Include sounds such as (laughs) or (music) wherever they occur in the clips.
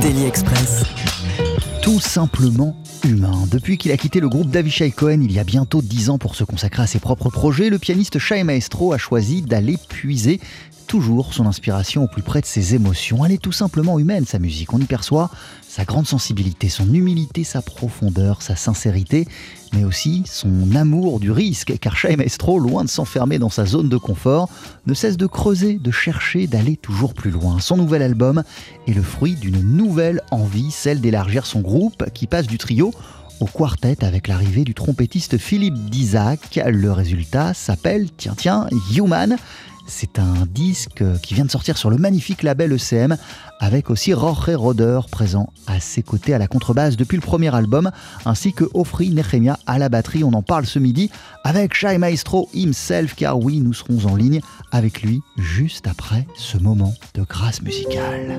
Daily Express. Tout simplement humain. Depuis qu'il a quitté le groupe d'Avishai Cohen il y a bientôt 10 ans pour se consacrer à ses propres projets, le pianiste Shai Maestro a choisi d'aller puiser toujours son inspiration au plus près de ses émotions. Elle est tout simplement humaine, sa musique. On y perçoit sa grande sensibilité, son humilité, sa profondeur, sa sincérité, mais aussi son amour du risque, car Shai Maestro, loin de s'enfermer dans sa zone de confort, ne cesse de creuser, de chercher, d'aller toujours plus loin. Son nouvel album est le fruit d'une nouvelle envie, celle d'élargir son groupe, qui passe du trio au quartet avec l'arrivée du trompettiste Philippe Dizac. Le résultat s'appelle, tiens tiens, Human. C'est un disque qui vient de sortir sur le magnifique label ECM avec aussi Jorge Roder présent à ses côtés à la contrebasse depuis le premier album ainsi que Ofri Nehemia à la batterie. On en parle ce midi avec Shai Maestro himself car oui, nous serons en ligne avec lui juste après ce moment de grâce musicale.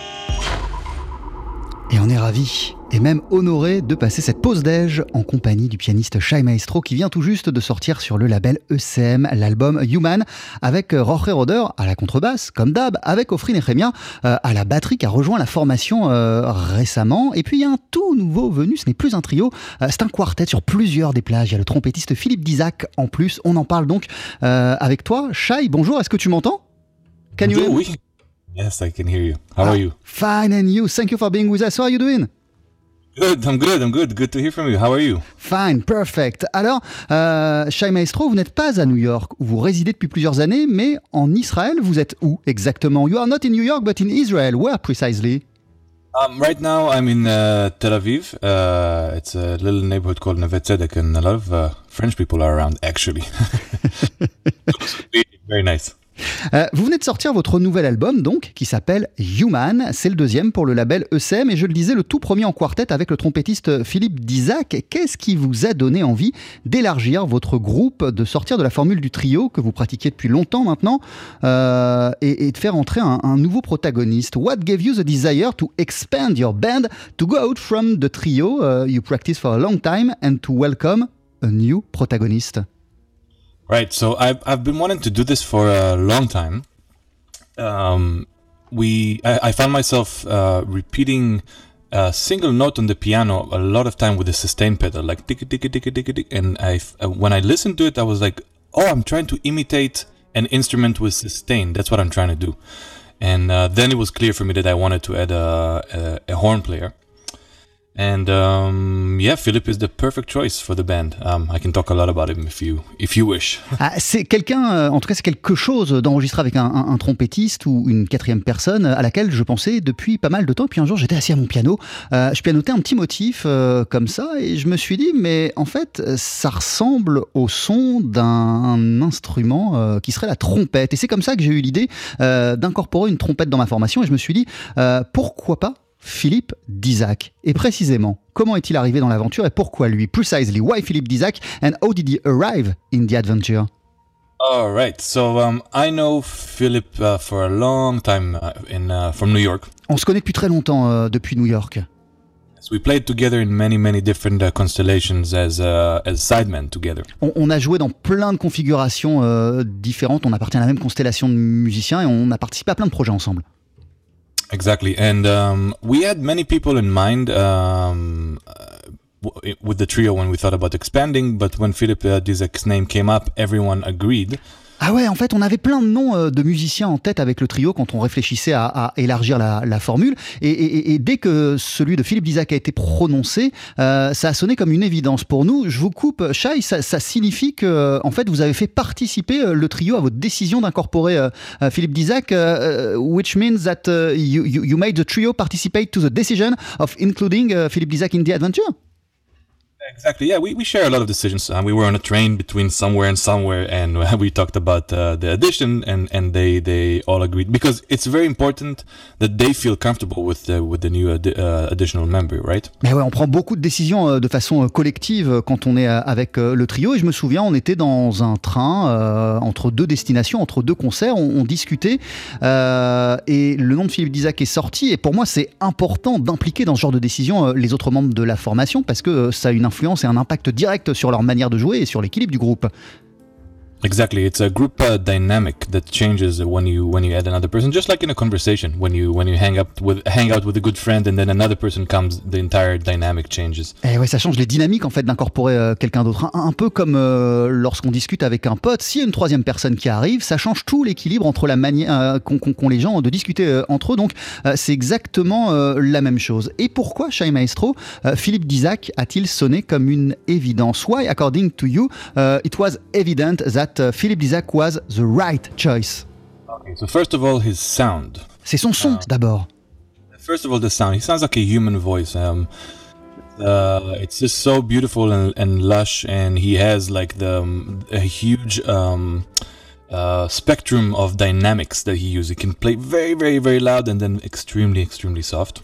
Et on est ravis et même honoré de passer cette pause déj en compagnie du pianiste Shai Maestro qui vient tout juste de sortir sur le label ECM l'album Human avec Roger Roder à la contrebasse comme d'hab avec Ofrin Echemia euh, à la batterie qui a rejoint la formation euh, récemment. Et puis il y a un tout nouveau venu ce n'est plus un trio euh, c'est un quartet sur plusieurs des plages. Il y a le trompettiste Philippe Dizac en plus. On en parle donc avec toi. Shai bonjour est-ce que tu m'entends? Can you oui Yes, I can hear you. How are you? Fine, and you? Thank you for being with us. How are you doing? Good, I'm good, I'm good. Good to hear from you. How are you? Fine, perfect. Alors, euh, Shai Maestro, vous n'êtes pas à New York, où vous résidez depuis plusieurs années, mais en Israël, vous êtes où exactement? You are not in New York, but in Israel. Where precisely? Um, right now, I'm in uh, Tel Aviv. Uh, it's a little neighborhood called Neve Tzedek, and a lot of uh, French people are around, actually. (laughs) very nice. Euh, vous venez de sortir votre nouvel album, donc, qui s'appelle Human. C'est le deuxième pour le label ECM, et je le disais, le tout premier en quartet avec le trompettiste Philippe Dizac. Qu'est-ce qui vous a donné envie d'élargir votre groupe, de sortir de la formule du trio que vous pratiquiez depuis longtemps maintenant, euh, et, de faire entrer un, nouveau protagoniste? What gave you the desire to expand your band, to go out from the trio? Uh, you practice for a long time, and to welcome a new protagonist Right. So I've I've been wanting to do this for a long time. Um, we I, I found myself uh, repeating a single note on the piano a lot of time with the sustain pedal, like tick tick tick tick tick. And I uh, when I listened to it, I was like, oh, I'm trying to imitate an instrument with sustain. That's what I'm trying to do. And uh, then it was clear for me that I wanted to add a, a, a horn player. And um, yeah, Philip is the perfect choice for the band. Um, I can talk a lot about him if you, if you wish. (laughs) Ah, c'est quelqu'un, euh, en tout cas, c'est quelque chose d'enregistrer avec un, un, trompettiste ou une quatrième personne à laquelle je pensais depuis pas mal de temps. Et puis un jour, j'étais assis à mon piano, euh, je pianotais un petit motif euh, comme ça, et je me suis dit, mais en fait, ça ressemble au son d'un instrument euh, qui serait la trompette. Et c'est comme ça que j'ai eu l'idée euh, d'incorporer une trompette dans ma formation. Et je me suis dit, euh, pourquoi pas Philippe Dizac. Et précisément, comment est-il arrivé dans l'aventure et pourquoi lui? Precisely, why Philippe Dizac and how did he arrive in the adventure? All right. So um, I know Philip uh, for a long time uh, in uh, from New York. On se connaît depuis très longtemps euh, depuis New York. we played together in many many different constellations as as sidemen together. On, on, a joué dans plein de configurations euh, différentes. On appartient à la même constellation de musiciens et on a participé à plein de projets ensemble. Exactly, and um, we had many people in mind um, uh, with the trio when we thought about expanding. But when Philip uh, Dizek's name came up, everyone agreed. Ah ouais, en fait, on avait plein de noms euh, de musiciens en tête avec le trio quand on réfléchissait à, élargir la, formule. Et, dès que celui de Philippe Dizac a été prononcé, euh, ça a sonné comme une évidence pour nous. Je vous coupe, Shai, ça, signifie que, en fait, vous avez fait participer euh, le trio à votre décision d'incorporer Philippe Dizac, which means that you, you, made the trio participate to the decision of including Philippe Dizac in the adventure? Exactly. Yeah, we, we share a lot of decisions. Uh, we were on a train between somewhere and somewhere, and uh, (laughs) we talked about uh, the addition, and, and they, they all agreed because it's very important that they feel comfortable with the, with the new adi uh, additional member, right? Mais ouais, on prend beaucoup de décisions euh, de façon euh, collective euh, quand on est avec le trio. Et je me souviens, on était dans un train euh, entre deux destinations, entre deux concerts, on, on discutait, euh, et le nom de Philippe Dizac est sorti. Et pour moi, c'est important d'impliquer dans ce genre de décision les autres membres de la formation parce que ça a une influence et un impact direct sur leur manière de jouer et sur l'équilibre du groupe. Exactly, it's a group uh, dynamic that changes when you when you add another person. Just like in a conversation, when you when you hang up with hang out with a good friend and then another person comes, the entire dynamic changes. Et eh ouais, ça change les dynamiques en fait d'incorporer euh, quelqu'un d'autre. Un, peu comme euh, lorsqu'on discute avec un pote, s'il y a une troisième personne qui arrive, ça change tout l'équilibre entre la manière euh, qu'ont les gens de discuter entre eux. Donc c'est exactement la même chose. Et pourquoi Shai Maestro, Philippe Dizac a-t-il sonné comme une évidence? Why, according to you, it was evident that that uh, Philippe Dizac was the right choice. Okay, so first of all, his sound. C'est son son uh, d'abord. First of all, the sound. He sounds like a human voice. Um, uh, it's just so beautiful and, and, lush, and he has like the um, a huge um, uh, spectrum of dynamics that he uses. He can play very, very, very loud and then extremely, extremely soft.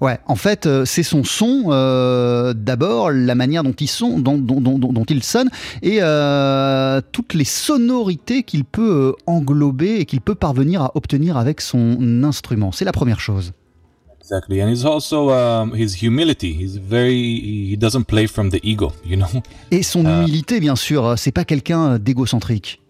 Ouais, en fait, euh, c'est son son, euh, d'abord, la manière dont il, son, dont, dont, dont, dont il sonne, et euh, toutes les sonorités qu'il peut euh, englober et qu'il peut parvenir à obtenir avec son instrument. C'est la première chose. Exactly, and he's also um, his humility. He's very he doesn't play from the ego, you know? Et son humilité, bien sûr, c'est pas quelqu'un d'égocentrique.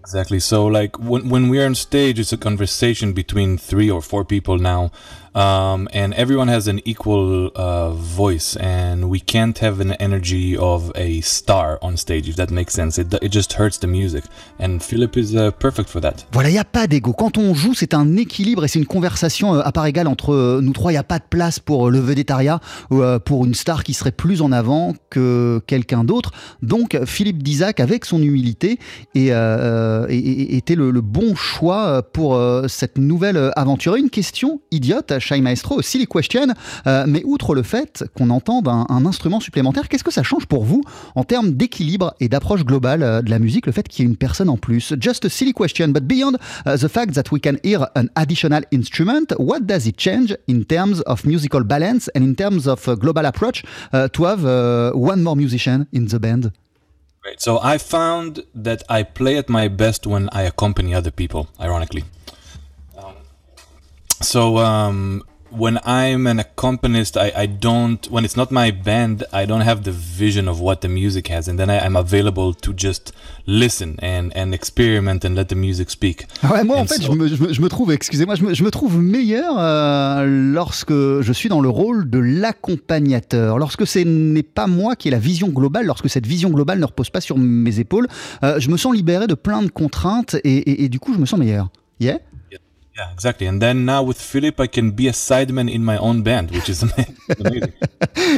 Exactly. So like when when we're on stage, it's a conversation between three or four people now, um, and everyone has an equal uh, voice, and we can't have an energy of a star on stage if that makes sense. It it just hurts the music, and Philip is uh, perfect for that. Voilà, il n'y a pas d'ego. Quand on joue, c'est un équilibre et c'est une conversation euh, à part égale entre euh, nous trois. Il n'y a pas de place pour euh, le euh, pour une star qui serait plus en avant que quelqu'un d'autre. Donc, Philippe Dizac, avec son humilité, était le, le bon choix pour cette nouvelle aventure. Une question idiote, Shai Maestro, silly question, euh, mais outre le fait qu'on entende un, instrument supplémentaire, qu'est-ce que ça change pour vous en termes d'équilibre et d'approche globale euh, de la musique, le fait qu'il y ait une personne en plus? Just a silly question, but beyond uh, the fact that we can hear an additional instrument, what does it change in terms of musical balance and in terms of uh, global approach uh, to have one more musician in the band? So I found that I play at my best when I accompany other people. Ironically. So um, when I'm an accompanist, I, I don't. When it's not my band, I don't have the vision of what the music has, and then I, I'm available to just listen and and experiment and let the music speak. Ah Ouais, moi, en And fait, so- je me, je me- je me trouve, excusez-moi, je me, je me trouve meilleur euh, lorsque je suis dans le rôle de l'accompagnateur. Lorsque ce n'est pas moi qui ai la vision globale, lorsque cette vision globale ne repose pas sur mes épaules, euh, je me sens libéré de plein de contraintes et, et- et du coup, je me sens meilleur. Yeah? Yeah, exactly. And then now with Philip, I can be a sideman in my own band, which is ama- (laughs) amazing.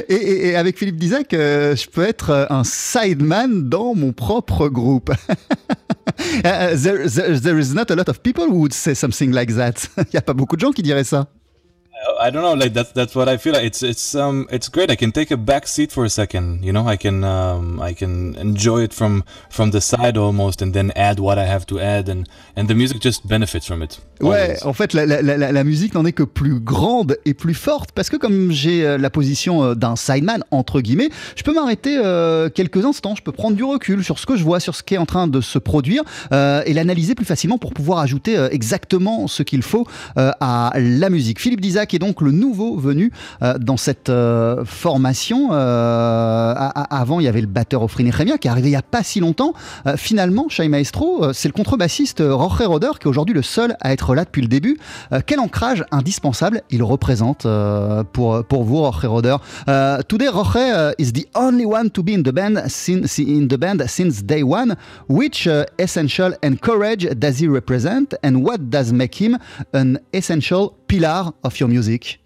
et, et- et avec Philippe Dizac, euh, je peux être euh, un sideman dans mon propre groupe. (laughs) Uh, there, there- there is not a lot of people who would say something like that. (laughs) Il n'y a pas beaucoup de gens qui diraient ça. I don't know, like that's that's what I feel. Like. It's it's um it's great. I can take a back seat for a second. You know, I can um I can enjoy it from from the side almost, and then add what I have to add, and and the music just benefits from it. Ouais, always. en fait, la, la- la- la musique n'en est que plus grande et plus forte parce que comme j'ai euh, la position euh, d'un sideman, entre guillemets, je peux m'arrêter euh, quelques instants, je peux prendre du recul sur ce que je vois, sur ce qui est en train de se produire euh, et l'analyser plus facilement pour pouvoir ajouter euh, exactement ce qu'il faut euh, à la musique. Philippe Dizac est donc le nouveau venu euh, dans cette euh, formation. Euh, avant, il y avait le batteur Offrine Nehemia qui est arrivé il n'y a pas si longtemps. Euh, finalement, Shai Maestro, c'est le contrebassiste Jorge Roder qui est aujourd'hui le seul à être là depuis le début. Quel ancrage indispensable il représente pour, pour vous, Jorge Roder? Today, Jorge is the only one to be in the band since, in the band since day one. Which uh, essential and courage does he represent, and what does make him an essential pillar of your music?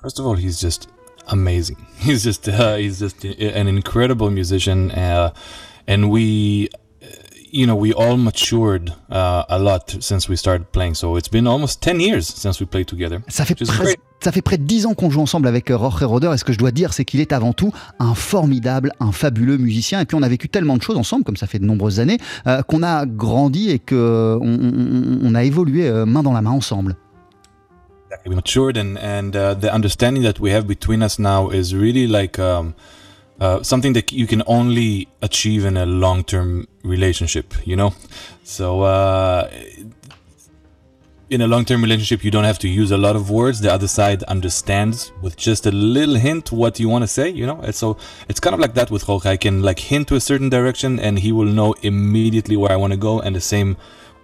First of all, he's just amazing. (laughs) He's just uh, he's just an incredible musician, uh, and we, uh, you know, we all matured uh, a lot since we started playing. So it's been almost ten years since we played together. Ça fait, great. ça fait près de 10 ans qu'on joue ensemble avec euh, Jorge Roder et ce que je dois dire c'est qu'il est avant tout un formidable, un fabuleux musicien et puis on a vécu tellement de choses ensemble comme ça fait de nombreuses années euh, qu'on a grandi et qu'on on, on a évolué euh, main dans la main ensemble. We matured and and uh, the understanding that we have between us now is really like um, uh, something that you can only achieve in a long-term relationship you know? So uh, in a long-term relationship you don't have to use a lot of words. The other side understands with just a little hint what you want to say you know? And so it's kind of like that with Jorge. I can like hint to a certain direction and he will know immediately where i want to go and the same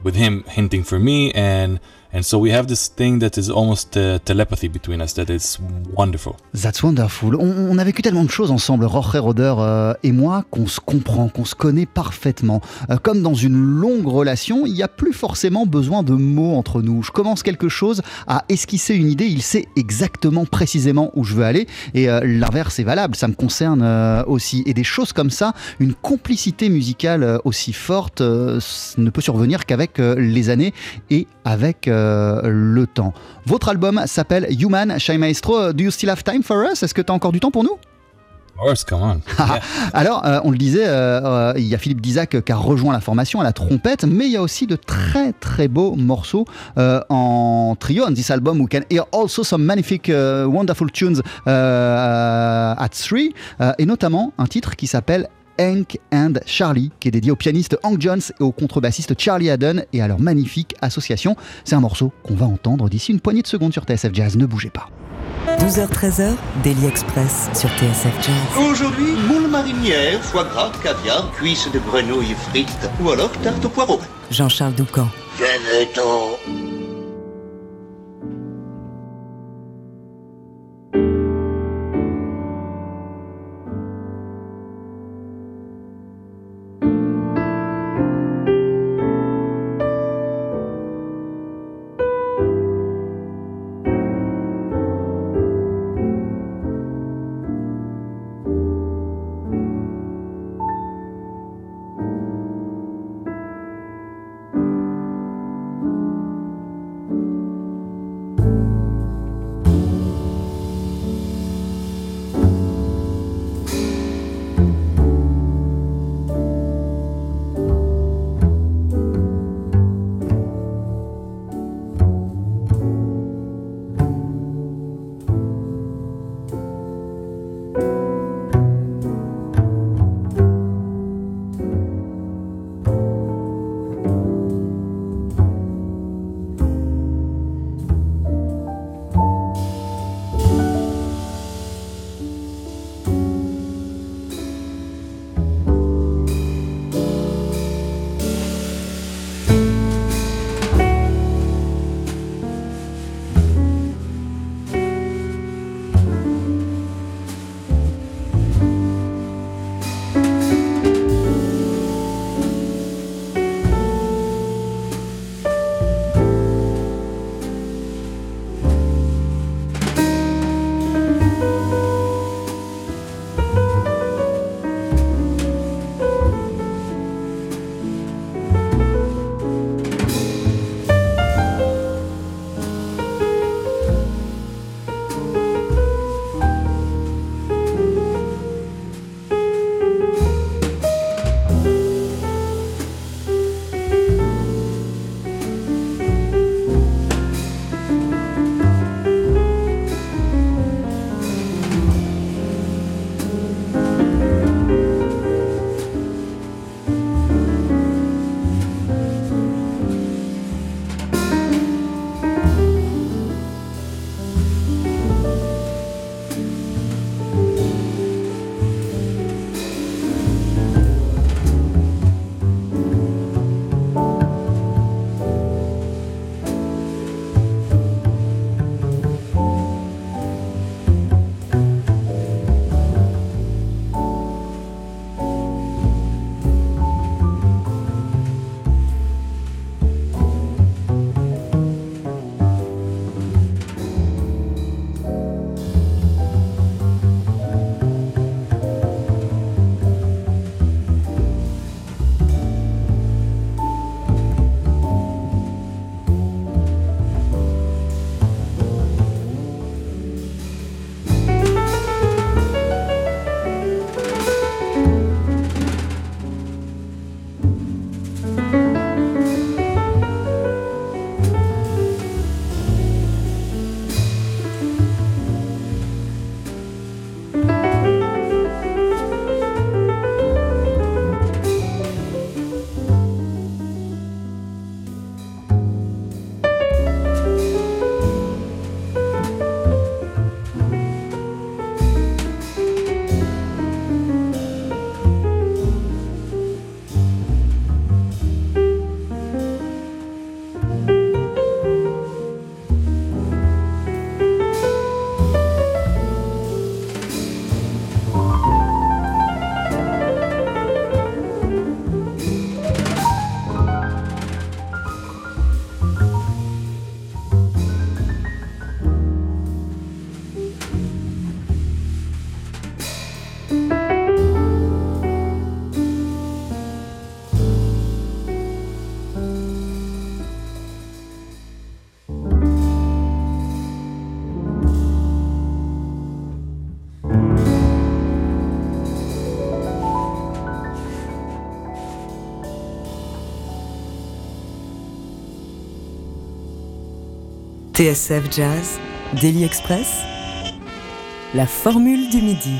with him hinting for me and and so we have this thing that is almost uh, telepathy between us that is wonderful That's wonderful. On, on a vécu tellement de choses ensemble, Jorge Roder euh, et moi, qu'on se comprend, qu'on se connaît parfaitement. Euh, comme dans une longue relation, il n'y a plus forcément besoin de mots entre nous. Je commence quelque chose à esquisser une idée, il sait exactement, précisément où je veux aller. Et euh, l'inverse est valable, ça me concerne euh, aussi. Et des choses comme ça, une complicité musicale euh, aussi forte euh, ne peut survenir qu'avec les années et avec euh, le temps. Votre album s'appelle Human, Shai Maestro. Do you still have time for us? Est-ce que tu as encore du temps pour nous? Course, come on. Yeah. Alors, euh, on le disait, euh, euh, il y a Philippe Dizac qui a rejoint la formation à la trompette, mais il y a aussi de très très beaux morceaux euh, en trio on this album. We can hear also some magnific, uh, wonderful tunes uh, at three, uh, et notamment un titre qui s'appelle Hank and Charlie, qui est dédié au pianiste Hank Jones et au contrebassiste Charlie Haddon et à leur magnifique association. C'est un morceau qu'on va entendre d'ici une poignée de secondes sur TSF Jazz. Ne bougez pas. 12h-13h, Daily Express sur TSF Jazz. Aujourd'hui, moule marinière, foie gras, caviar, cuisses de grenouille frites ou alors tarte au poireau. Jean-Charles Doucan. Venez-t'en TSF Jazz, Daily Express, la formule du midi.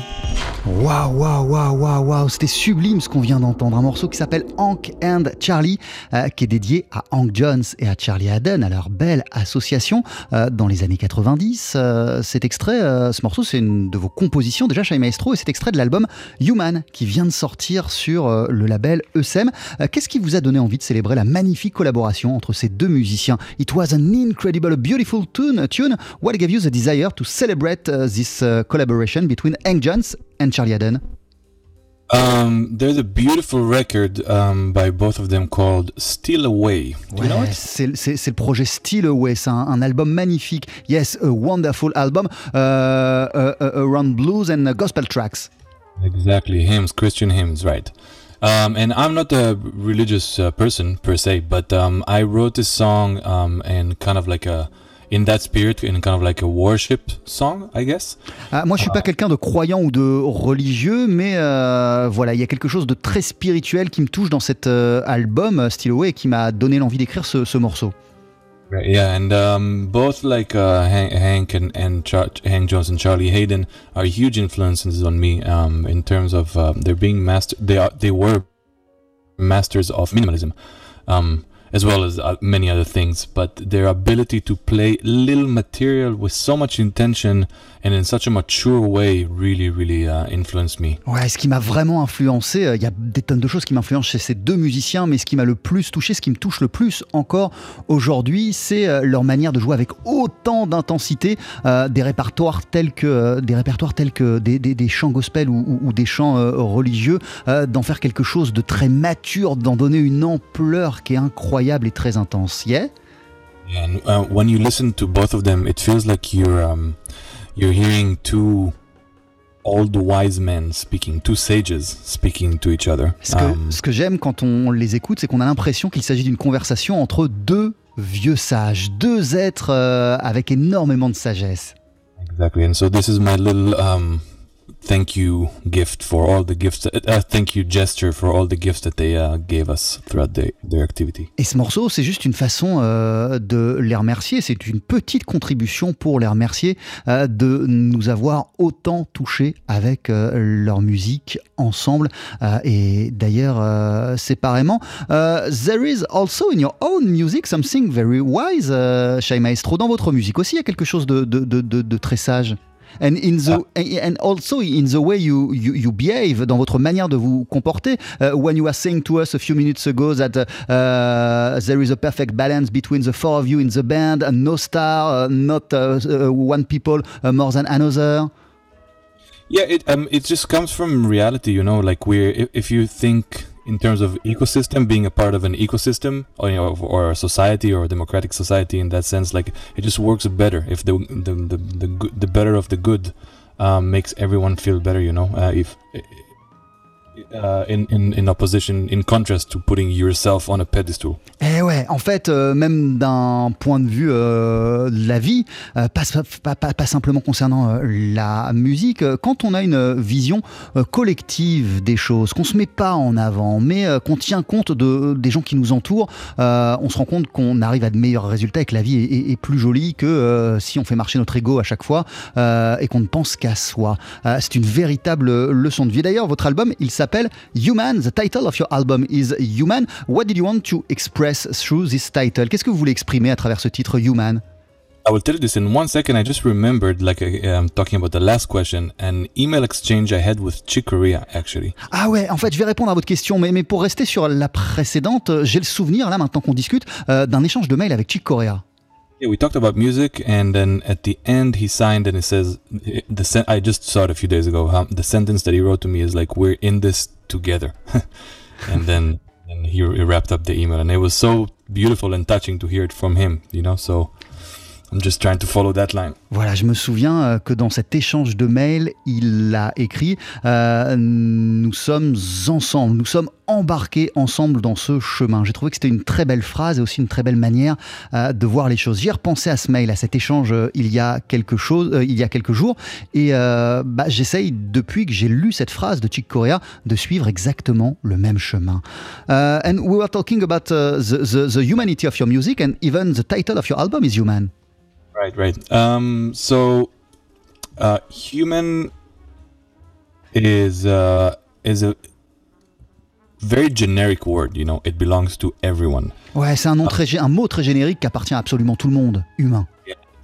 Waouh, waouh, waouh, waouh, waouh, c'était sublime ce qu'on vient d'entendre. Un morceau qui s'appelle Hank and Charlie, euh, qui est dédié à Hank Jones et à Charlie Haddon, à leur belle association euh, dans les années 90. Euh, cet extrait, ce morceau, c'est une de vos compositions déjà chez Maestro et c'est extrait de l'album Human qui vient de sortir sur le label ESM. Qu'est-ce qui vous a donné envie de célébrer la magnifique collaboration entre ces deux musiciens? It was an incredible, beautiful tune. tune. What gave you the desire to celebrate this collaboration between Hank Jones and Charlie Aden? Um, there's a beautiful record um, by both of them called Still Away. Do you know? C'est le projet Still Away, c'est un, un, album magnifique. Yes, a wonderful album uh, uh, uh, around blues and gospel tracks. Exactly, hymns, Christian hymns, right. Um, and I'm not a religious uh, person per se, but um, I wrote this song um, in kind of like a in that spirit, in kind of like a worship song, I guess. Ah, moi, je suis pas quelqu'un de croyant ou de religieux, mais euh, voilà, il y a quelque chose de très spirituel qui me touche dans cet euh, album euh, Still Away et qui m'a donné l'envie d'écrire ce, ce, morceau. Yeah, and um, both like uh, Hank and, and Hank Jones and Charlie Hayden are huge influences on me um, in terms of uh, they're being master. They are they were masters of minimalism. Um, as well as uh, many other things, but their ability to play little material with so much intention and in such a mature way really, really uh, influenced me. Ouais, ce qui m'a vraiment influencé, euh, il y a des tonnes de choses qui m'influencent chez ces deux musiciens, mais ce qui m'a le plus touché, ce qui me touche le plus encore aujourd'hui, c'est euh, leur manière de jouer avec autant d'intensité euh, des répertoires tels que des répertoires tels que des, des, des chants gospel ou, ou, ou des chants religieux, d'en faire quelque chose de très mature, d'en donner une ampleur qui est incroyable et très intense. Yeah? And uh, when you listen to both of them, it feels like you're um, you're hearing two old wise men speaking, two sages speaking to each other. Ce que, um, ce que j'aime quand on les écoute, c'est qu'on a l'impression qu'il s'agit d'une conversation entre deux vieux sages, deux êtres euh, avec énormément de sagesse. Exactly, and so this is my little um, thank you gift for all the gifts, uh, thank you gesture for all the gifts that they uh, gave us throughout the, their activity. Et ce morceau, c'est juste une façon euh, de les remercier. C'est une petite contribution pour les remercier euh, de nous avoir autant touchés avec euh, leur musique ensemble euh, et d'ailleurs euh, séparément. Euh, there is also in your own music something very wise, Shai Maestro. Dans votre musique aussi, il y a quelque chose de, de, de, de très sage. And in the ah. and also in the way you, you, you behave dans votre manière de vous comporter uh, when you were saying to us a few minutes ago that uh, uh, there is a perfect balance between the four of you in the band and no star uh, not uh, uh, one people more than another yeah it um it just comes from reality you know like we're if, if you think in terms of ecosystem, being a part of an ecosystem or, you know, or a society or a democratic society in that sense, like it just works better if the the the the, the better of the good um, makes everyone feel better. You know, uh, if Uh, in, in, in, opposition, in contrast to putting yourself on a pedestal? Eh ouais, en fait, euh, même d'un point de vue euh, de la vie, euh, pas, simplement concernant la musique, quand on a une vision collective des choses, qu'on se met pas en avant, mais qu'on tient compte de, des gens qui nous entourent, on se rend compte qu'on arrive à de meilleurs résultats et que la vie est, est plus jolie que si on fait marcher notre ego à chaque fois et qu'on ne pense qu'à soi. C'est une véritable leçon de vie. D'ailleurs, votre album, il s'appelle s'appelle Human. The title of your album is Human. What did you want to express through this title? Qu'est-ce que vous voulez exprimer à travers ce titre Human? I will tell you this in one second. I just remembered, like um, talking about the last question, an email exchange I had with Chick Corea, actually. Ah ouais, en fait, je vais répondre à votre question, mais, mais pour rester sur la précédente, j'ai le souvenir, là, maintenant qu'on discute, euh, d'un échange de mails avec Chick Corea. Yeah, we talked about music, and then at the end, he signed and it says, "The sen- I just saw it a few days ago. The sentence that he wrote to me is like, "We're in this together," (laughs) and then and he, he wrapped up the email, and it was so beautiful and touching to hear it from him. You know, so I'm just trying to follow that line. Voilà, je me souviens euh, que dans cet échange de mails, il a écrit euh, Nous sommes ensemble, nous sommes embarqués ensemble dans ce chemin. J'ai trouvé que c'était une très belle phrase et aussi une très belle manière euh, de voir les choses. J'ai repensé à ce mail, à cet échange il y a quelque chose, il y a quelques jours, et bah, j'essaye depuis que j'ai lu cette phrase de Chick Corea de suivre exactement le même chemin. and we were talking about the humanity of your music, and even the title of your album is human. Right, right. Um, so, uh, human is uh, is a very generic word. You know, it belongs to everyone. Ouais, c'est un, nom très, un mot très générique qui appartient à absolument tout le monde, humain.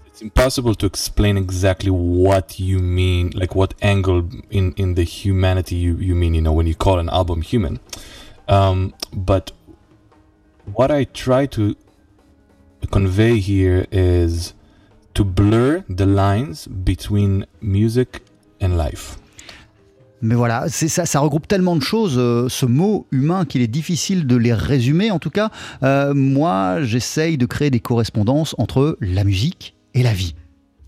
It's impossible to explain exactly what you mean, like what angle in in the humanity you you mean. You know, when you call an album human. Um, but what I try to convey here is to blur the lines between music and life. Mais voilà, ça, ça regroupe tellement de choses, euh, ce mot humain, qu'il est difficile de les résumer. En tout cas, euh, moi, j'essaye de créer des correspondances entre la musique et la vie.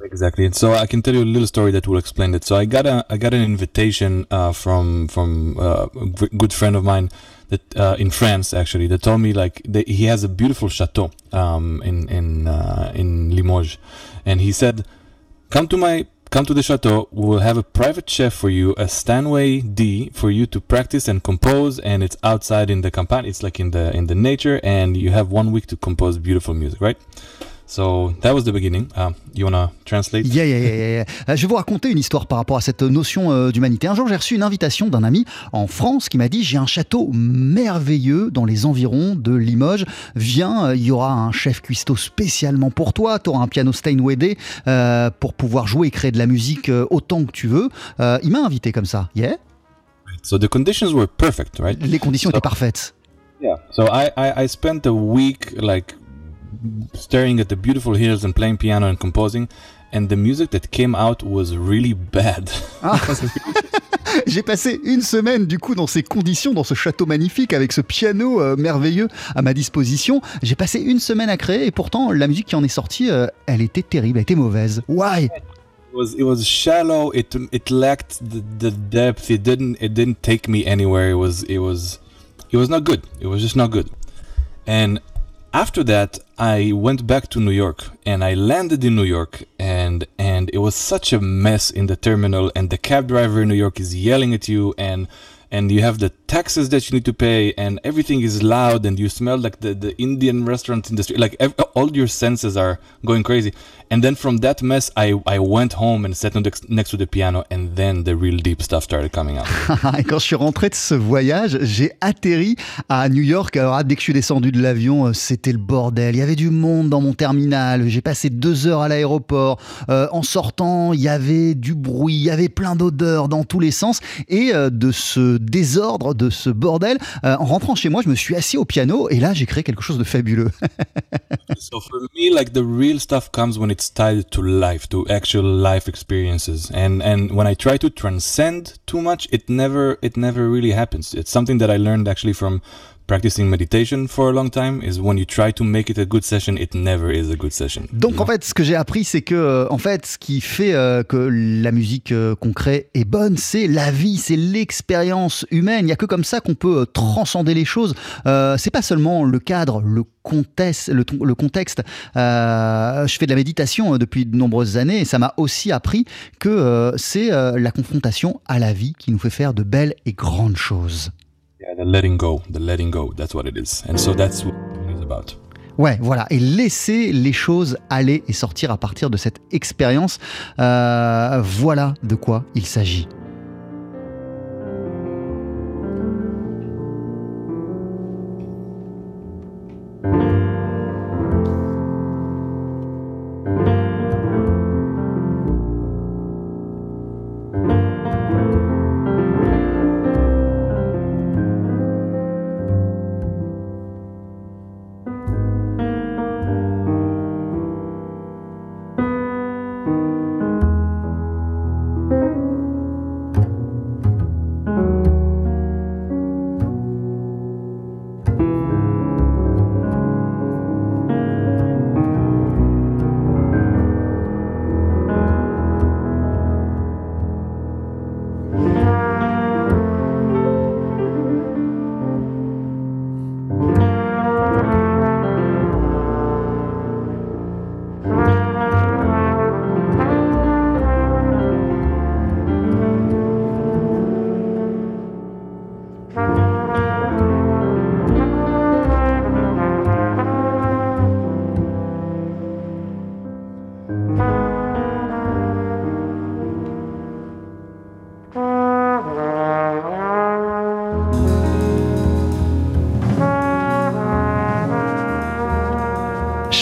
Exactly. And so I can tell you a little story that will explain it. So I got a I got an invitation uh, from from uh, a good friend of mine that uh, in France actually that told me like that he has a beautiful chateau um, in in uh, in Limoges, and he said, "Come to my." Come to the chateau. We'll have a private chef for you, a Stanway D for you to practice and compose. And it's outside in the campagne. It's like in the in the nature, and you have one week to compose beautiful music, right? So that was the beginning. Um, you wanna translate? Yeah, yeah, yeah, yeah, yeah. Euh, Je vais vous raconter une histoire par rapport à cette notion euh, d'humanité. Un jour, j'ai reçu une invitation d'un ami en France qui m'a dit J'ai un château merveilleux dans les environs de Limoges. Viens, euh, il y aura un chef cuistot spécialement pour toi. Tu auras un piano Steinway D euh, pour pouvoir jouer et créer de la musique autant que tu veux. Il m'a invité comme ça. Yeah? So the conditions were perfect, right? Les conditions So- étaient parfaites. Yeah. So I, I, I spent a week like staring at the beautiful hills and playing piano and composing, and the music that came out was really bad. Ah. (laughs) J'ai passé une semaine du coup dans ces conditions, dans ce château magnifique avec ce piano euh, merveilleux à ma disposition. J'ai passé une semaine à créer et pourtant la musique qui en est sortie, euh, elle était terrible, elle était mauvaise. Why? It was it was shallow. It it lacked the, the depth. It didn't it didn't take me anywhere. It was it was it was not good. It was just not good. And after that, I went back to New York and I landed in New York and and it was such a mess in the terminal and the cab driver in New York is yelling at you and and you have the taxes that you need to pay and everything is loud and you smell like the, the Indian restaurant industry like ev- all your senses are going crazy and then from that mess I, I went home and sat next, to the piano and then the real deep stuff started coming out (laughs) Et quand je suis rentré de ce voyage, j'ai atterri à New York. Alors, ah, dès que je suis descendu de l'avion, euh, c'était le bordel. Il y avait du monde dans mon terminal. J'ai passé deux heures à l'aéroport. Euh, en sortant, il y avait du bruit, il y avait plein d'odeurs dans tous les sens. Et euh, de ce désordre, de ce bordel, euh, en rentrant chez moi, je me suis assis au piano et là, j'ai créé quelque chose de fabuleux. (laughs) so for me like the real stuff comes when it's tied to life to actual life experiences. And and when i try to transcend too much it never it never really happens. It's something that i learned actually from practicing meditation for a long time is when you try to make it a good session it never is a good session Donc en fait, ce que j'ai appris, c'est que euh, en fait, ce qui fait euh, que la musique euh, qu'on crée est bonne, c'est la vie, c'est l'expérience humaine. Il n'y a que comme ça qu'on peut euh, transcender les choses. Euh, c'est pas seulement le cadre, le contexte. Le, ton- le contexte. Je fais de la méditation depuis de nombreuses années et ça m'a aussi appris que c'est la confrontation à la vie qui nous fait faire de belles et grandes choses. Yeah the letting go the letting go that's what it is and so that's what it is about Ouais, voilà, et laisser les choses aller et sortir à partir de cette expérience. Euh, voilà de quoi il s'agit.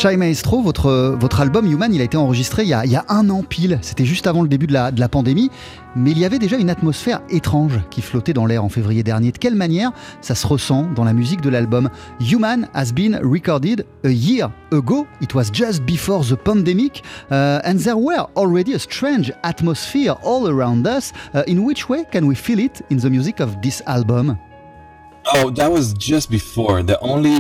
Shai Maestro, votre, votre album Human, il a été enregistré il y a, il y a un an pile. C'était juste avant le début de la, de la pandémie. Mais il y avait déjà une atmosphère étrange qui flottait dans l'air en février dernier. De quelle manière ça se ressent dans la musique de l'album Human has been recorded a year ago. It was just before the pandemic. Uh, and there were already a strange atmosphere all around us. Uh, in which way can we feel it in the music of this album? Oh, that was just before. The only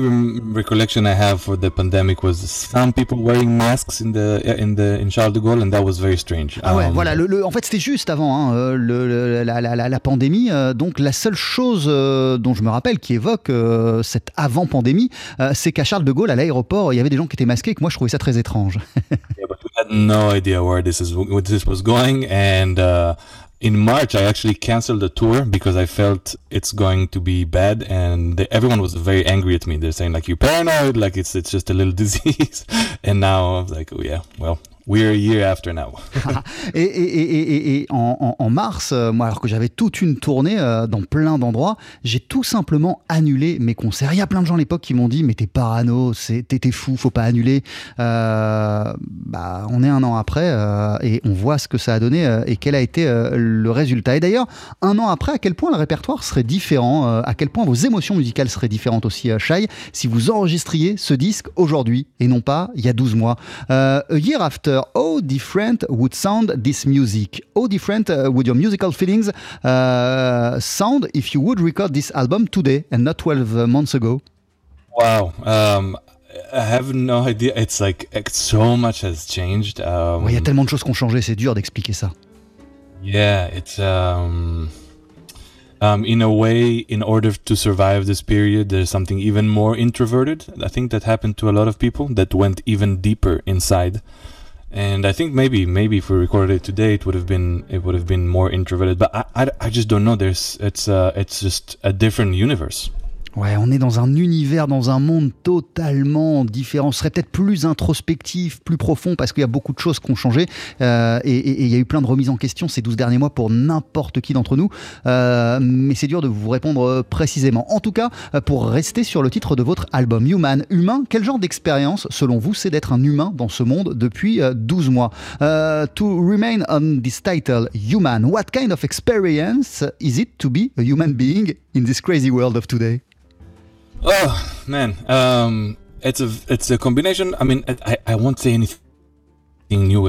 recollection I have for the pandemic was some people wearing masks in the in the in Charles de Gaulle, and that was very strange. Ah ouais, Um, voilà. Le, le- en fait, c'était juste avant hein, euh, le- le- la, la- la- la pandémie. euh, donc, la seule chose euh, dont je me rappelle qui évoque euh, cette avant-pandémie, c'est qu'à Charles de Gaulle, à l'aéroport, il y avait des gens qui étaient masqués et que moi, je trouvais ça très étrange. (laughs) Yeah, but we had no idea where this is where this was going, and uh, in March I actually canceled the tour because I felt it's going to be bad, and they, everyone was very angry at me. They're saying like you're paranoid, like it's it's just a little (laughs) disease, and now I was like, oh yeah, well we're a year after now. (laughs) Et, en, mars, euh, moi, alors que j'avais toute une tournée euh, dans plein d'endroits, j'ai tout simplement annulé mes concerts. Il y a plein de gens à l'époque qui m'ont dit Mais t'es parano, t'es fou, faut pas annuler. Euh, bah, on est un an après euh, et on voit ce que ça a donné euh, et quel a été euh, le résultat. Et d'ailleurs, un an après, à quel point le répertoire serait différent, euh, à quel point vos émotions musicales seraient différentes aussi, euh, Shai, si vous enregistriez ce disque aujourd'hui et non pas il y a 12 mois. Uh, a year after, how different would sound this music? How different uh, would your musical feelings uh, sound if you would record this album today and not 12 months ago? Wow. Um, I have no idea. It's like it's, so much has changed. Um, Ouais, Il y a tellement de choses qui ont changé, c'est dur d'expliquer ça. Yeah, it's um, um, in a way, in order to survive this period, there's something even more introverted. I think that happened to a lot of people that went even deeper inside. And I think maybe, maybe if we recorded it today, it would have been, it would have been more introverted. But I, I, I just don't know. There's, it's, uh, it's just a different universe. Ouais, on est dans un univers, dans un monde totalement différent. Ce serait peut-être plus introspectif, plus profond, parce qu'il y a beaucoup de choses qui ont changé. Euh, et, il y a eu plein de remises en question ces 12 derniers mois pour n'importe qui d'entre nous. Euh, mais c'est dur de vous répondre euh, précisément. En tout cas, pour rester sur le titre de votre album, Human. Humain, quel genre d'expérience, selon vous, c'est d'être un humain dans ce monde depuis euh, 12 mois? To remain on this title, Human, what kind of experience is it to be a human being in this crazy world of today? Oh man, um, it's a it's a combination. I mean, I, I won't say anything new.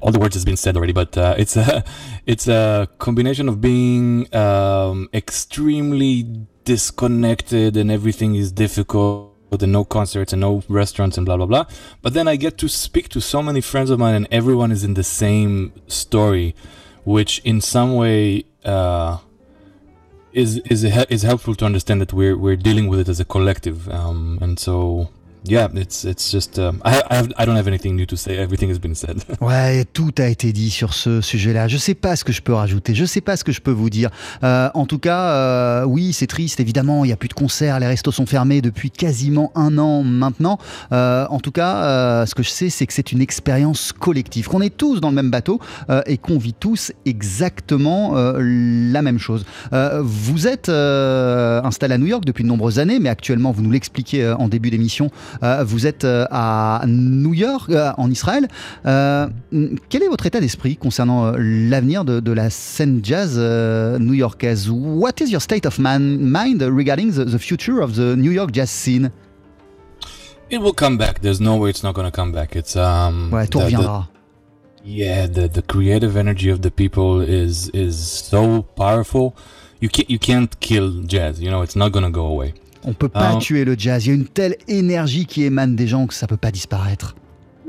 All the words has been said already, but uh, it's a (laughs) it's a combination of being um, extremely disconnected and everything is difficult. And no concerts and no restaurants and blah blah blah. But then I get to speak to so many friends of mine, and everyone is in the same story, which in some way uh, is is is helpful to understand that we're we're dealing with it as a collective, um, and so yeah, it's it's just um, I have, I don't have anything new to say. (laughs) Ouais, tout a été dit sur ce sujet-là. Je sais pas ce que je peux rajouter, je sais pas ce que je peux vous dire. Euh, en tout cas, euh, oui, c'est triste, évidemment, il n'y a plus de concerts, les restos sont fermés depuis quasiment un an maintenant. Euh, en tout cas, ce que je sais, c'est que c'est une expérience collective, qu'on est tous dans le même bateau et qu'on vit tous exactement la même chose. Vous êtes installé à New York depuis de nombreuses années, mais actuellement, vous nous l'expliquez en début d'émission, vous êtes euh, à New York, euh, en Israël. Euh, quel est votre état d'esprit concernant euh, l'avenir de, de la scène jazz euh, new-yorkaise? What is your state of man, mind regarding the, the future of the New York jazz scene? It will come back. There's no way it's not going to come back. It's um Ouais, tout the- the- reviendra. yeah the the creative energy of the people is is so powerful. You can't you can't kill jazz. You know, it's not going to go away. On peut pas Ah. tuer le jazz. Il y a une telle énergie qui émane des gens que ça peut pas disparaître.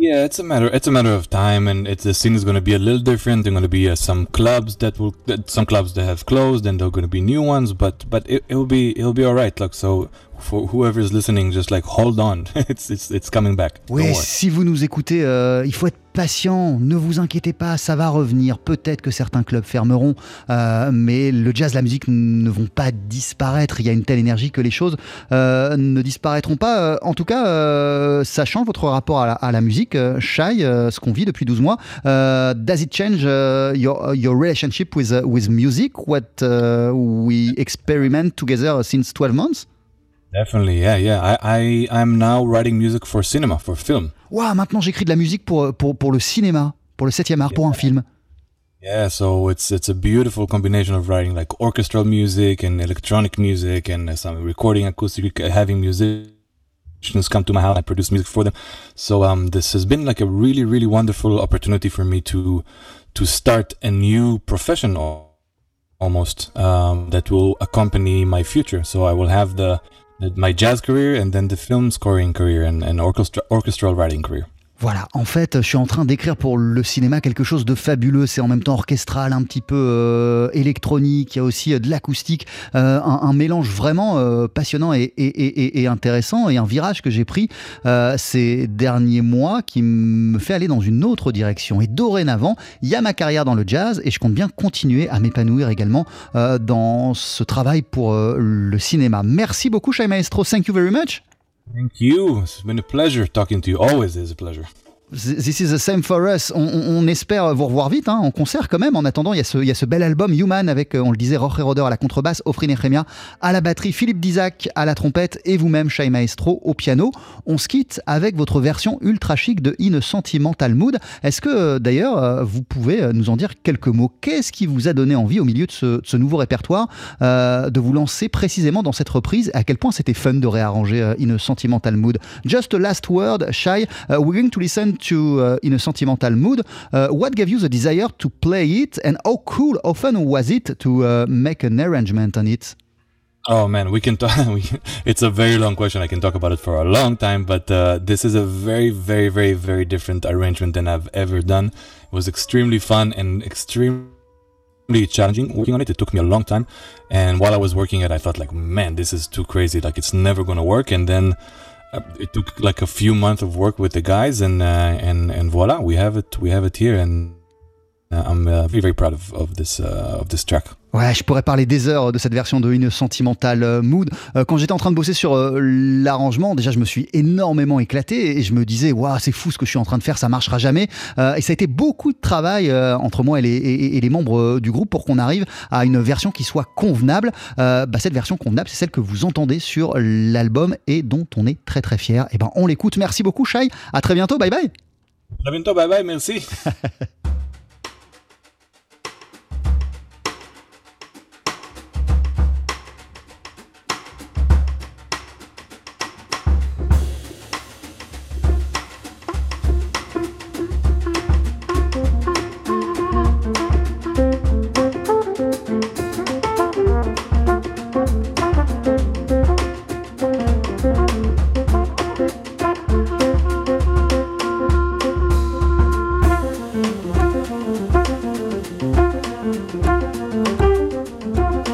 Yeah, it's a matter. It's a matter of time, and it's the scene is going to be a little different. There are going to be uh, some clubs that will, some clubs that have closed, and there are going to be new ones. But but it will be it'll be all right. Look, so for whoever is listening, just like hold on. (laughs) it's it's it's coming back. Oui, si vous nous écoutez, euh, il faut être patient, ne vous inquiétez pas, ça va revenir. Peut-être que certains clubs fermeront, euh, mais le jazz, la musique ne vont pas disparaître. Il y a une telle énergie que les choses euh, ne disparaîtront pas. En tout cas, ça change votre rapport à la, à la musique, Shai, ce qu'on vit depuis 12 mois. Does it change uh, your, your relationship with, uh, with music, what uh, we experiment together since 12 months? Definitely, yeah, yeah. I, I I'm now writing music for cinema, for film. Waouh, maintenant j'écris de la musique pour, pour, pour le cinéma, pour le 7 art, pour un film. Yeah, so it's it's a beautiful combination of writing like orchestral music and electronic music and some recording acoustic, having musicians come to my house. I produce music for them. So um, this has been like a really really wonderful opportunity for me to to start a new profession almost um, that will accompany my future. So I will have the my jazz career and then the film scoring career and, and orchestra, orchestral writing career. Voilà, en fait, je suis en train d'écrire pour le cinéma quelque chose de fabuleux. C'est en même temps orchestral, un petit peu euh, électronique, il y a aussi euh, de l'acoustique, euh, un, mélange vraiment passionnant et, et, intéressant, et un virage que j'ai pris ces derniers mois qui me fait aller dans une autre direction. Et dorénavant, il y a ma carrière dans le jazz, et je compte bien continuer à m'épanouir également dans ce travail pour le cinéma. Merci beaucoup, Shai Maestro. Thank you very much. Thank you. It's been a pleasure talking to you. Always is a pleasure. This is the same for us. On, espère vous revoir vite hein, en concert quand même. En attendant, il y, a ce, il y a ce bel album Human avec, euh, on le disait, Roger Roder à la contrebasse, Ofrin Nechemia à la batterie, Philippe Dizac à la trompette et vous-même, Shai Maestro, au piano. On se quitte avec votre version ultra chic de In Sentimental Mood. Est-ce que euh, d'ailleurs, euh, vous pouvez nous en dire quelques mots? Qu'est-ce qui vous a donné envie au milieu de ce, nouveau répertoire de vous lancer précisément dans cette reprise? À quel point c'était fun de réarranger In a Sentimental Mood? Just a last word, Shai. we're going to listen to uh, in a sentimental mood. Uh, what gave you the desire to play it, and how cool often was it to uh, make an arrangement on it? Oh man, we can talk. (laughs) it's a very long question. I can talk about it for a long time, but uh, this is a very, very, very, very different arrangement than I've ever done. It was extremely fun and extremely challenging working on it. It took me a long time, and while I was working it, I thought like, man, this is too crazy. Like it's never gonna work. And then it took like a few months of work with the guys, and uh, and and voila, we have it. We have it here, and uh, I'm uh, very very proud of, of this uh, of this track. Ouais, je pourrais parler des heures de cette version de une Sentimental euh, Mood. Euh, quand j'étais en train de bosser sur euh, l'arrangement, déjà je me suis énormément éclaté et je me disais, waouh, c'est fou ce que je suis en train de faire, ça marchera jamais. et ça a été beaucoup de travail entre moi et les, et, les, membres du groupe pour qu'on arrive à une version qui soit convenable. Bah, cette version convenable, c'est celle que vous entendez sur l'album et dont on est très très fier. Et ben on l'écoute. Merci beaucoup, Shai. À très bientôt. Bye bye. À très bientôt. Bye bye. Merci. (laughs) Thank you.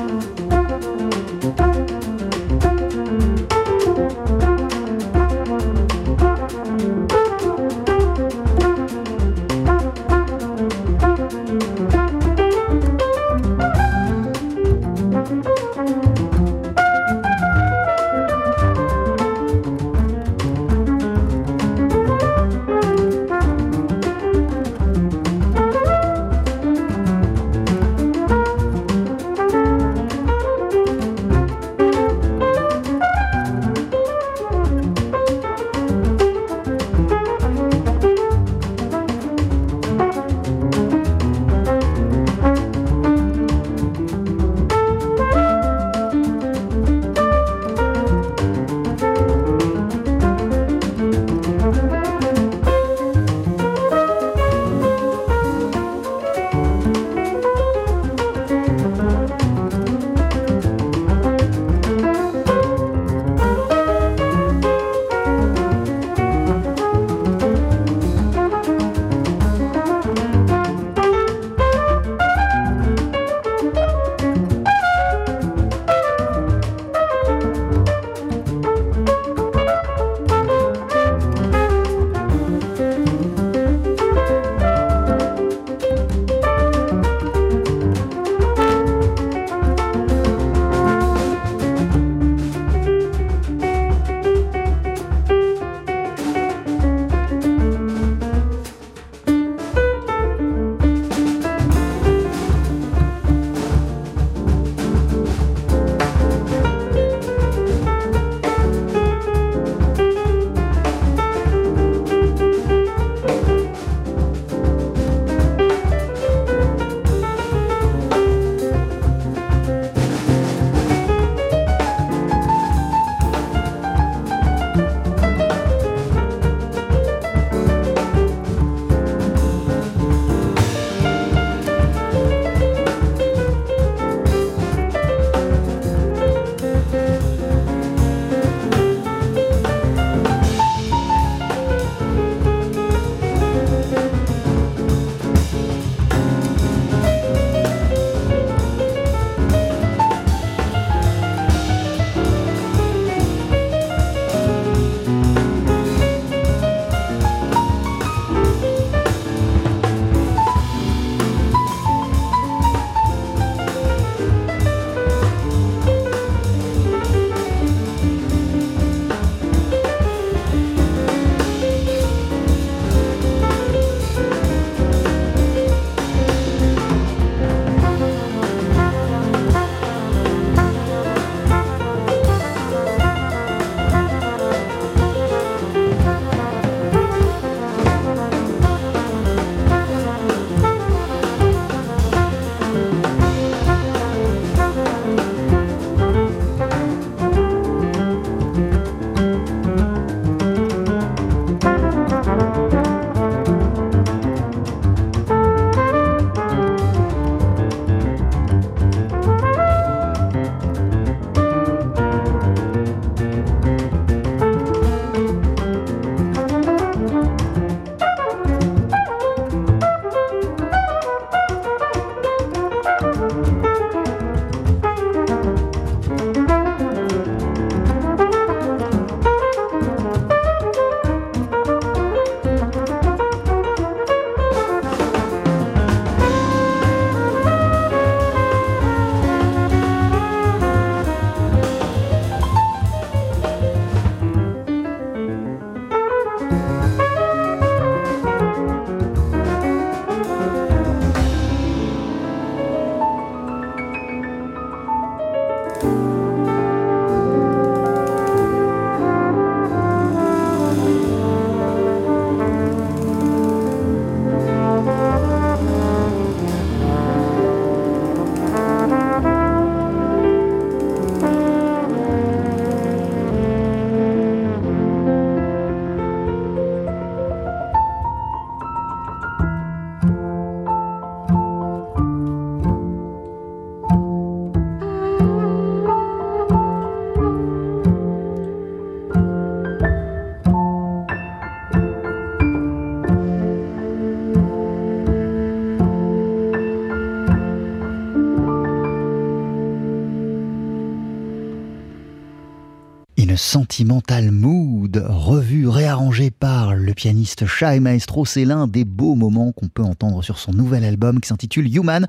Pianiste Maestro, c'est l'un des beaux moments qu'on peut entendre sur son nouvel album qui s'intitule Human.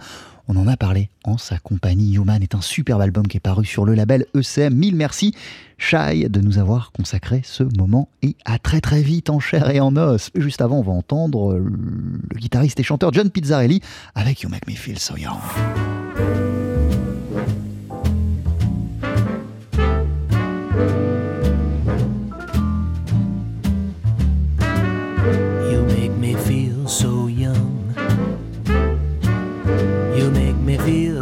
On en a parlé en sa compagnie. Human est un superbe album qui est paru sur le label ECM. Mille merci, Shai, de nous avoir consacré ce moment et à très très vite en chair et en os. Juste avant, on va entendre le guitariste et chanteur John Pizzarelli avec You Make Me Feel So Young.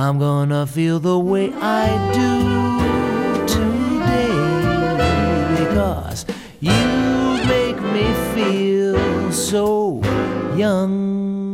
I'm gonna feel the way I do today because you make me feel so young.